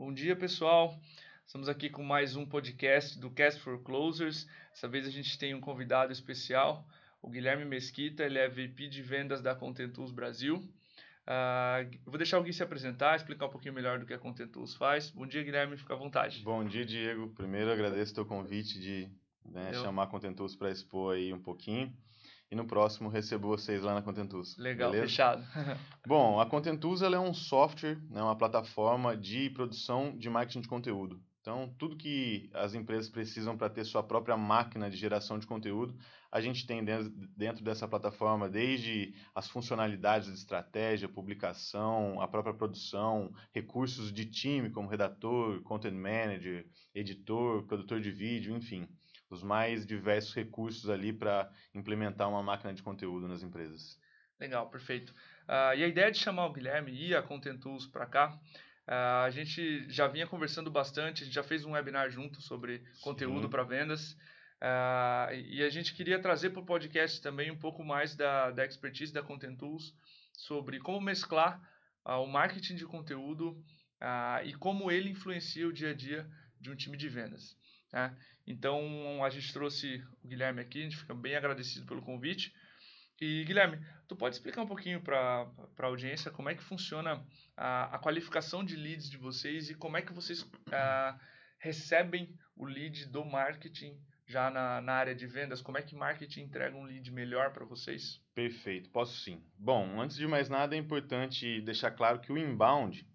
Bom dia, pessoal. Estamos aqui com mais um podcast do Cast for Closers. Dessa vez a gente tem um convidado especial, o Guilherme Mesquita. Ele é VP de vendas da Contentus Brasil. Uh, vou deixar o Gui se apresentar, explicar um pouquinho melhor do que a Contentus faz. Bom dia, Guilherme, fica à vontade. Bom dia, Diego. Primeiro, agradeço o teu convite de né, chamar a Contentus para expor aí um pouquinho. E no próximo recebo vocês lá na Contentus. Legal, beleza? fechado. Bom, a Contentus ela é um software, né, uma plataforma de produção de marketing de conteúdo. Então, tudo que as empresas precisam para ter sua própria máquina de geração de conteúdo, a gente tem dentro dessa plataforma, desde as funcionalidades de estratégia, publicação, a própria produção, recursos de time, como redator, content manager, editor, produtor de vídeo, enfim os mais diversos recursos ali para implementar uma máquina de conteúdo nas empresas. Legal, perfeito. Uh, e a ideia de chamar o Guilherme e a Content Tools para cá, uh, a gente já vinha conversando bastante, a gente já fez um webinar junto sobre conteúdo para vendas. Uh, e a gente queria trazer para o podcast também um pouco mais da, da expertise da Content Tools sobre como mesclar o marketing de conteúdo e como ele influencia o dia a dia de um time de vendas. Né? Então a gente trouxe o Guilherme aqui, a gente fica bem agradecido pelo convite. E Guilherme, tu pode explicar um pouquinho para a audiência como é que funciona a, a, qualificação de leads de vocês e como é que vocês a, recebem o lead do marketing já na, na área de vendas? Como é que marketing entrega um lead melhor para vocês? Perfeito, posso sim. Bom, antes de mais nada é importante deixar claro que o inbound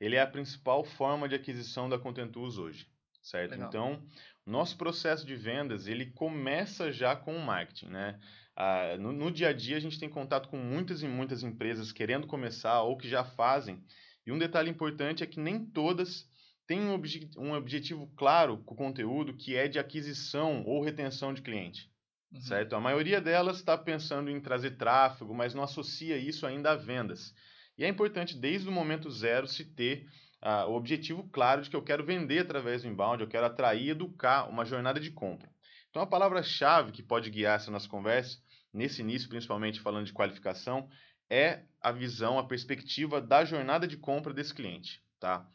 ele é a principal forma de aquisição da Contentus hoje certo? Legal. Então, nosso processo de vendas, ele começa já com o marketing, né? Ah, no, no, dia a dia, a gente tem contato com muitas e muitas empresas querendo começar ou que já fazem. E um detalhe importante é que nem todas têm um, obje um objetivo claro com o conteúdo, que é de aquisição ou retenção de cliente. Uhum. Certo? A maioria delas está pensando em trazer tráfego, mas não associa isso ainda a vendas. E é importante, desde o momento zero, se ter ah, o objetivo claro de que eu quero vender através do inbound, eu quero atrair e educar uma jornada de compra. Então, a palavra-chave que pode guiar essa nossa conversa, nesse início, principalmente falando de qualificação, é a visão, a perspectiva da jornada de compra desse cliente. Tá?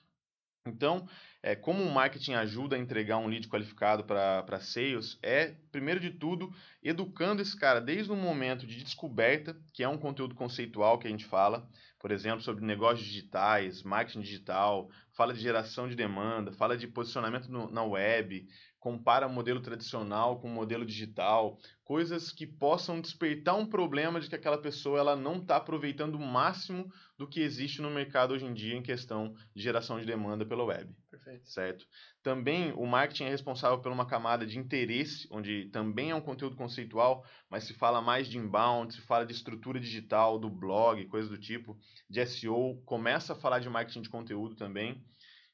Então, é, como o marketing ajuda a entregar um lead qualificado para sales, é, primeiro de tudo, educando esse cara desde o momento de descoberta, que é um conteúdo conceitual que a gente fala, por exemplo, sobre negócios digitais, marketing digital, fala de geração de demanda, fala de posicionamento no, na web, compara modelo tradicional com modelo digital, coisas que possam despertar um problema de que aquela pessoa ela não está aproveitando o máximo do que existe no mercado hoje em dia em questão de geração de demanda pela web. Perfeito. Certo? Também o marketing é responsável por uma camada de interesse, onde também é um conteúdo conceitual, mas se fala mais de inbound, se fala de estrutura digital, do blog, coisas do tipo, de SEO, começa a falar de marketing de conteúdo também.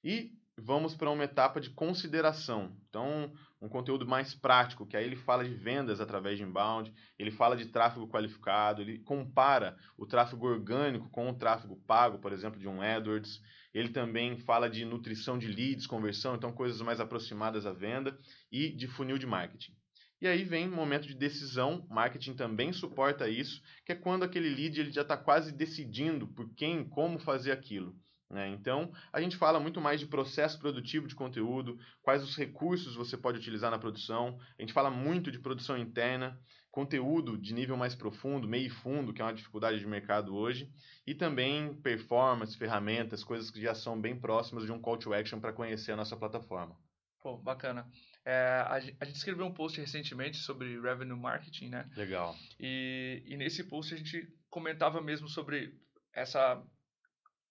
E vamos para uma etapa de consideração. Então, um conteúdo mais prático, que aí ele fala de vendas através de inbound, ele fala de tráfego qualificado, ele compara o tráfego orgânico com o tráfego pago, por exemplo, de um AdWords. Ele também fala de nutrição de leads, conversão, então coisas mais aproximadas à venda e de funil de marketing. E aí vem o momento de decisão, marketing também suporta isso, que é quando aquele lead ele já está quase decidindo por quem, como fazer aquilo. Né? Então, a gente fala muito mais de processo produtivo de conteúdo, quais os recursos você pode utilizar na produção. A gente fala muito de produção interna, conteúdo de nível mais profundo, meio e fundo, que é uma dificuldade de mercado hoje, e também performance, ferramentas, coisas que já são bem próximas de um call to action para conhecer a nossa plataforma. Pô, bacana. É, a, gente escreveu um post recentemente sobre revenue marketing, né? Legal. E, e nesse post a gente comentava mesmo sobre essa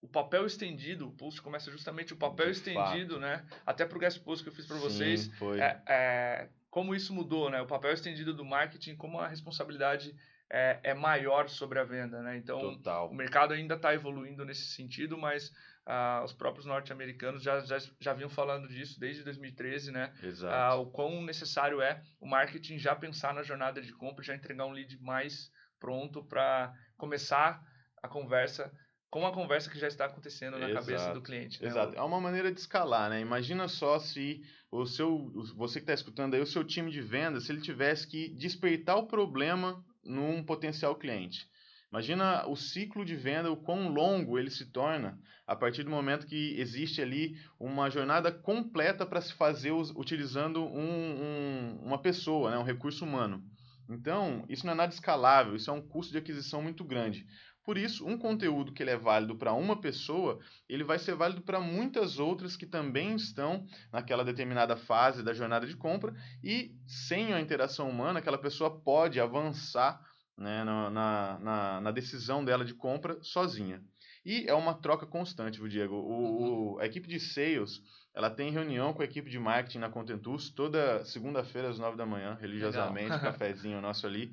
o papel estendido, o post começa justamente o papel De estendido, fato. né? Até para o guest post que eu fiz para vocês, foi. É, é, como isso mudou, né? O papel estendido do marketing, como a responsabilidade é, é maior sobre a venda, né? Então, Total. o mercado ainda está evoluindo nesse sentido, mas ah, os próprios norte-americanos já, já, já vinham falando disso desde 2013, né? Exato. Ah, o quão necessário é o marketing já pensar na jornada de compra, já entregar um lead mais pronto para começar a conversa com a conversa que já está acontecendo na Exato. cabeça do cliente. Né? Exato. É uma maneira de escalar, né? Imagina só se o seu, você que está escutando aí, o seu time de vendas, se ele tivesse que despertar o problema num potencial cliente. Imagina o ciclo de venda, o quão longo ele se torna a partir do momento que existe ali uma jornada completa para se fazer utilizando um, um, uma pessoa, né, um recurso humano. Então, isso não é nada escalável, isso é um custo de aquisição muito grande. Por isso, um conteúdo que ele é válido para uma pessoa, ele vai ser válido para muitas outras que também estão naquela determinada fase da jornada de compra e sem a interação humana, aquela pessoa pode avançar né, na, na, na, decisão dela de compra sozinha. E é uma troca constante, viu, Diego? O, o, a equipe de sales ela tem reunião com a equipe de marketing na Contentus toda segunda-feira às nove da manhã, religiosamente, cafezinho nosso ali.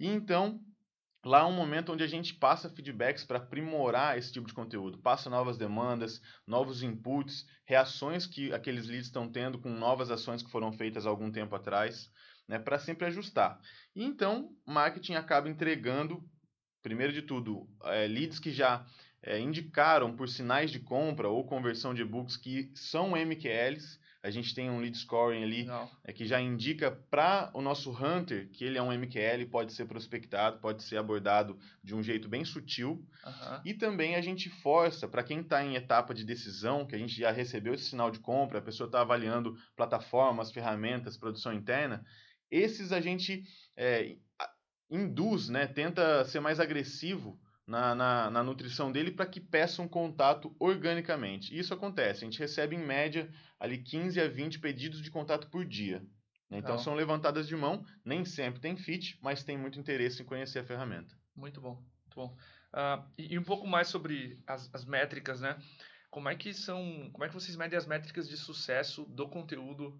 E então, lá é um momento onde a gente passa feedbacks para aprimorar esse tipo de conteúdo, passa novas demandas, novos inputs, reações que aqueles leads estão tendo com novas ações que foram feitas algum tempo atrás né, para sempre ajustar. E então, marketing acaba entregando, primeiro de tudo, é, leads que já é, indicaram por sinais de compra ou conversão de e-books que são MQLs. A gente tem um lead scoring ali é, que já indica para o nosso hunter que ele é um MQL, pode ser prospectado, pode ser abordado de um jeito bem sutil. Uhum. E também a gente força para quem está em etapa de decisão, que a gente já recebeu esse sinal de compra, a pessoa está avaliando plataformas, ferramentas, produção interna, esses a gente é, induz, né, tenta ser mais agressivo na, na, na nutrição dele para que peçam contato organicamente. Isso acontece, a gente recebe em média ali 15 a 20 pedidos de contato por dia. Né? Então são levantadas de mão, nem sempre tem fit, mas tem muito interesse em conhecer a ferramenta. Muito bom, muito bom. Uh, e, e, um pouco mais sobre as, as métricas, né? Como é que são, como é que vocês medem as métricas de sucesso do conteúdo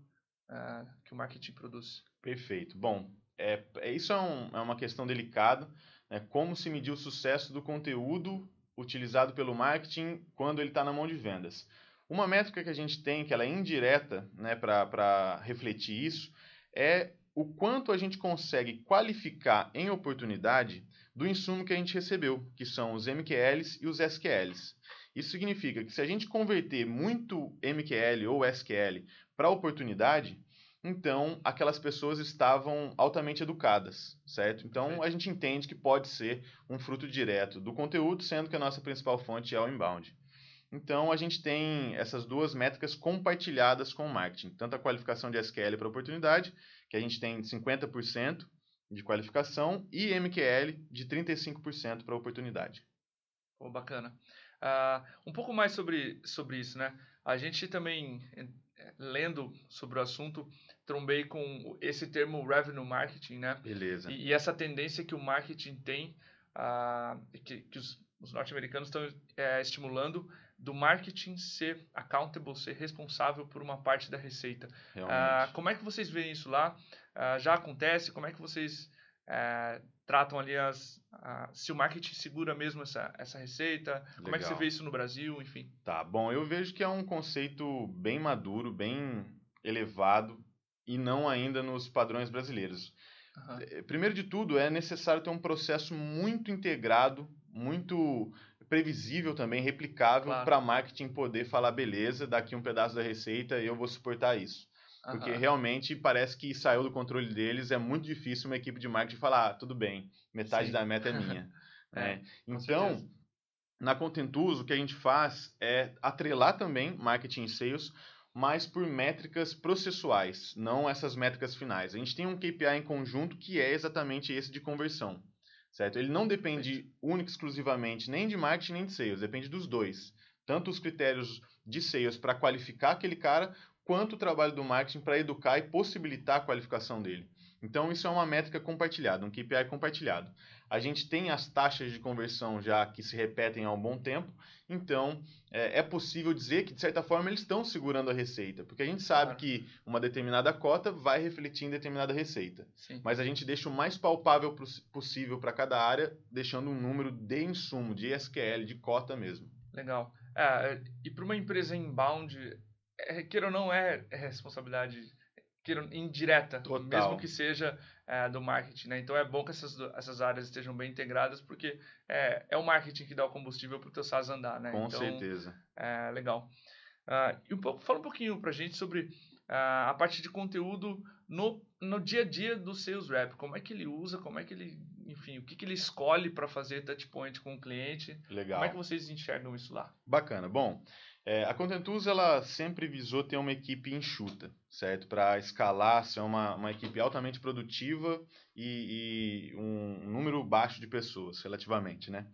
uh, que o marketing produz? Perfeito. Bom, é, é isso é, um, é uma questão delicada. Né? Como se medir o sucesso do conteúdo utilizado pelo marketing quando ele está na mão de vendas? Uma métrica que a gente tem, que ela é indireta né, para refletir isso, é o quanto a gente consegue qualificar em oportunidade do insumo que a gente recebeu, que são os MQLs e os SQLs. Isso significa que se a gente converter muito MQL ou SQL para oportunidade, então aquelas pessoas estavam altamente educadas, certo? Então a gente entende que pode ser um fruto direto do conteúdo, sendo que a nossa principal fonte é o inbound. Então a gente tem essas duas métricas compartilhadas com o marketing, tanto a qualificação de SQL para oportunidade, que a gente tem 50% de qualificação, e MQL de 35% para oportunidade. Oh, bacana. Uh, um pouco mais sobre, sobre isso, né? A gente também, lendo sobre o assunto, trombei com esse termo revenue marketing, né? Beleza. E, e essa tendência que o marketing tem, uh, que, que os, os norte-americanos estão é, estimulando, do marketing ser accountable, ser responsável por uma parte da receita. Uh, como é que vocês veem isso lá? Uh, já acontece? Como é que vocês uh, tratam ali as... se o marketing segura mesmo essa, essa receita? Legal. Como é que você vê isso no Brasil? Enfim. Tá, bom, eu vejo que é um conceito bem maduro, bem elevado e não ainda nos padrões brasileiros. Uhum. Primeiro de tudo, é necessário ter um processo muito integrado, muito previsível também, replicável, claro. para marketing poder falar, beleza, daqui um pedaço da receita eu vou suportar isso. Uhum. Porque realmente parece que saiu do controle deles, é muito difícil uma equipe de marketing falar, ah, tudo bem, metade Sim. da meta é minha. é, é, então, na Contentus, o que a gente faz é atrelar também marketing e sales mas por métricas processuais, não essas métricas finais. A gente tem um KPI em conjunto que é exatamente esse de conversão, certo? Ele não depende única exclusivamente nem de marketing nem de sales, depende dos dois. Tanto os critérios de sales para qualificar aquele cara, quanto o trabalho do marketing para educar e possibilitar a qualificação dele. Então, isso é uma métrica compartilhada, um KPI compartilhado. A gente tem as taxas de conversão já que se repetem há um bom tempo, então é, é possível dizer que, de certa forma, eles estão segurando a receita, porque a gente sabe claro. que uma determinada cota vai refletir em determinada receita. Sim. Mas a gente deixa o mais palpável possível para cada área, deixando um número de insumo, de SQL, de cota mesmo. Legal. É, e para uma empresa inbound, é, queira ou não, é, é responsabilidade indireta, Total. mesmo que seja é, do marketing. Né? Então é bom que essas, essas áreas estejam bem integradas, porque é, é o marketing que dá o combustível para o teu SaaS andar. Né? Com então, certeza. É legal. Uh, e um pouco, fala um pouquinho para a gente sobre uh, a parte de conteúdo no, no dia a dia do sales rep. Como é que ele usa, como é que ele enfim, o que, que ele escolhe para fazer touchpoint com o cliente. Legal. Como é que vocês enxergam isso lá? Bacana. Bom, é, a Contentus ela sempre visou ter uma equipe enxuta, certo? Para escalar, ser uma, uma equipe altamente produtiva e, e um número baixo de pessoas, relativamente, né?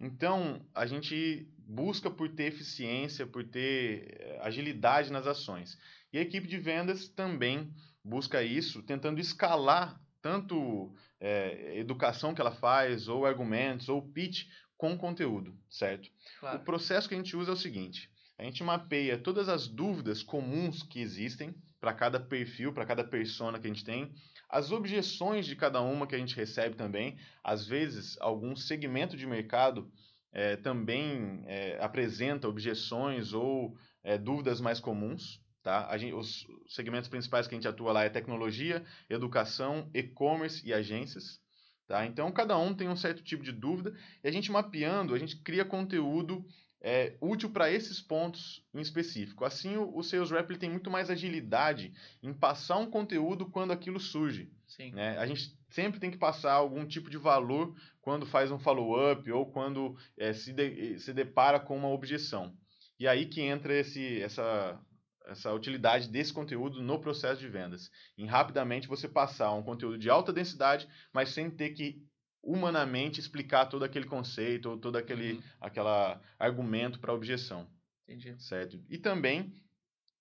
Então, a gente busca por ter eficiência, por ter eh, agilidade nas ações. E a equipe de vendas também busca isso, tentando escalar tanto é, educação que ela faz, ou argumentos, ou pitch com conteúdo, certo? Claro. O processo que a gente usa é o seguinte: a gente mapeia todas as dúvidas comuns que existem para cada perfil, para cada persona que a gente tem, as objeções de cada uma que a gente recebe também, às vezes algum segmento de mercado é, também é, apresenta objeções ou é, dúvidas mais comuns. Tá? Gente, os segmentos principais que a gente atua lá é tecnologia, educação, e-commerce e agências. Tá? Então, cada um tem um certo tipo de dúvida e a gente mapeando, a gente cria conteúdo é, útil para esses pontos em específico. Assim, o, o Sales Rep tem muito mais agilidade em passar um conteúdo quando aquilo surge. Sim. Né? A gente sempre tem que passar algum tipo de valor quando faz um follow-up ou quando é, se, de, se depara com uma objeção. E aí que entra esse, essa, essa utilidade desse conteúdo no processo de vendas. Em rapidamente você passar um conteúdo de alta densidade, mas sem ter que humanamente explicar todo aquele conceito ou todo aquele uhum. aquela argumento para objeção. Entendi. Certo? E também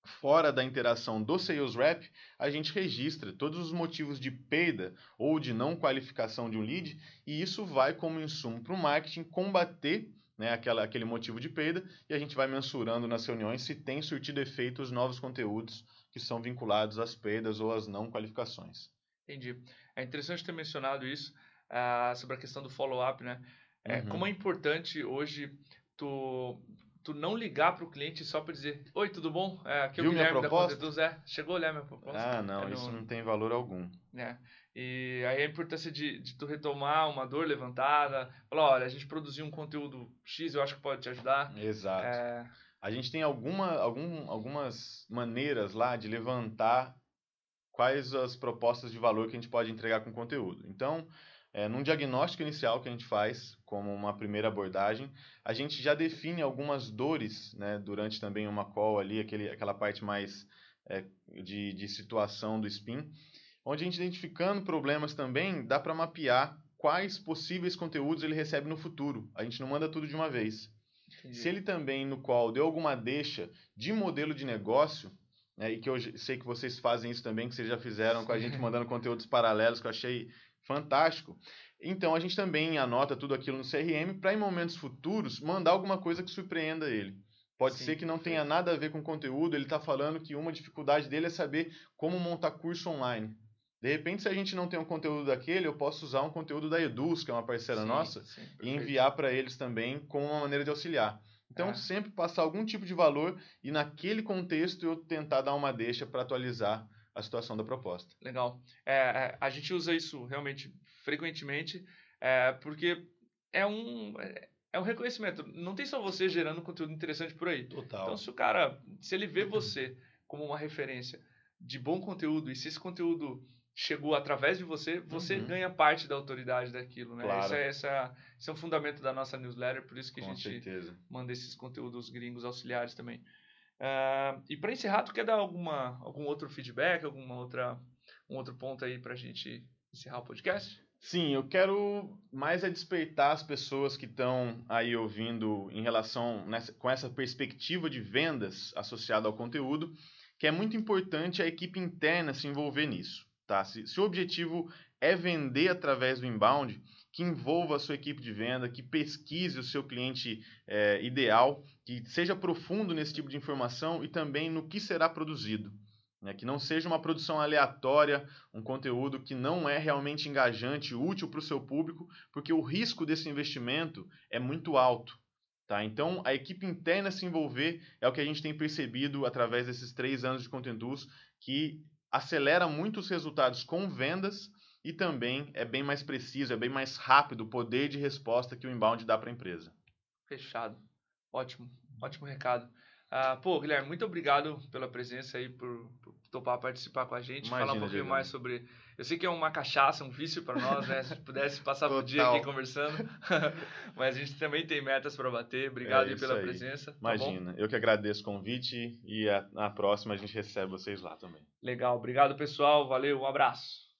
fora da interação do sales rep, a gente registra todos os motivos de perda ou de não qualificação de um lead e isso vai como insumo para o marketing combater né, aquela, aquele motivo de perda e a gente vai mensurando nas reuniões se tem surtido efeito os novos conteúdos que são vinculados às perdas ou às não qualificações. Entendi. É interessante ter mencionado isso, uh, sobre a questão do follow-up, né? É, uhum. Como é importante hoje tu, tu não ligar para o cliente só para dizer Oi, tudo bom? É, aqui é o Viu Guilherme da Contetus. É, chegou a olhar minha proposta? Ah, não, é isso não... não tem valor algum. É. E aí a importância de, de tu retomar uma dor levantada, falar, olha, a gente produziu um conteúdo X, eu acho que pode te ajudar. Exato. É... A gente tem alguma, algum, algumas maneiras lá de levantar quais as propostas de valor que a gente pode entregar com conteúdo. Então, é, num diagnóstico inicial que a gente faz, como uma primeira abordagem, a gente já define algumas dores, né, durante também uma call ali, aquele, aquela parte mais é, de, de situação do SPIN, onde a gente identificando problemas também, dá para mapear quais possíveis conteúdos ele recebe no futuro. A gente não manda tudo de uma vez. Entendi. Se ele também, no qual deu alguma deixa de modelo de negócio, né, e que eu sei que vocês fazem isso também, que vocês já fizeram com a gente mandando conteúdos paralelos, que eu achei Fantástico. Então a gente também anota tudo aquilo no CRM para em momentos futuros mandar alguma coisa que surpreenda ele. Pode Sim, ser que não tenha nada a ver com o conteúdo, ele está falando que uma dificuldade dele é saber como montar curso online. De repente, se a gente não tem um conteúdo daquele, eu posso usar um conteúdo da Eduz, que é uma parceira sim, nossa, sim, e enviar para eles também como uma maneira de auxiliar. Então, é. sempre passar algum tipo de valor e naquele contexto eu tentar dar uma deixa para atualizar a situação da proposta. Legal. É, é, a gente usa isso realmente frequentemente, é, porque é um, é, é um reconhecimento. Não tem só você gerando conteúdo interessante por aí. Total. Então, se o cara, se ele vê você como uma referência de bom conteúdo, e se esse conteúdo chegou através de você, você uhum. ganha parte da autoridade daquilo, né? Claro. Esse, é, esse, é, é um fundamento da nossa newsletter, por isso que Com a gente certeza. manda esses conteúdos gringos auxiliares também. Uh, e para encerrar, tu quer dar alguma, algum outro feedback, alguma outra, um outro ponto aí para a gente encerrar o podcast? Sim, eu quero mais é despertar as pessoas que estão aí ouvindo em relação nessa, com essa perspectiva de vendas associada ao conteúdo, que é muito importante a equipe interna se envolver nisso. Tá? Se, se o objetivo é vender através do inbound, que envolva a sua equipe de venda, que pesquise o seu cliente é, ideal, que seja profundo nesse tipo de informação e também no que será produzido. Né? Que não seja uma produção aleatória, um conteúdo que não é realmente engajante, útil para o seu público, porque o risco desse investimento é muito alto. Tá? Então, a equipe interna se envolver é o que a gente tem percebido através desses três anos de Contentus, que acelera muito os resultados com vendas e também é bem mais preciso, é bem mais rápido o poder de resposta que o inbound dá para a empresa. Fechado. Ótimo, ótimo recado. Uh, pô, Guilherme, muito obrigado pela presença aí, por, por topar participar com a gente, Imagina, falar um pouquinho mais sobre. Eu sei que é uma cachaça, um vício para nós, né? Se pudesse passar o dia aqui conversando, mas a gente também tem metas para bater. Obrigado é pela aí. presença. Tá Imagina, tá eu que agradeço o convite e a, na próxima a gente recebe vocês lá também. Legal, obrigado pessoal, valeu, um abraço.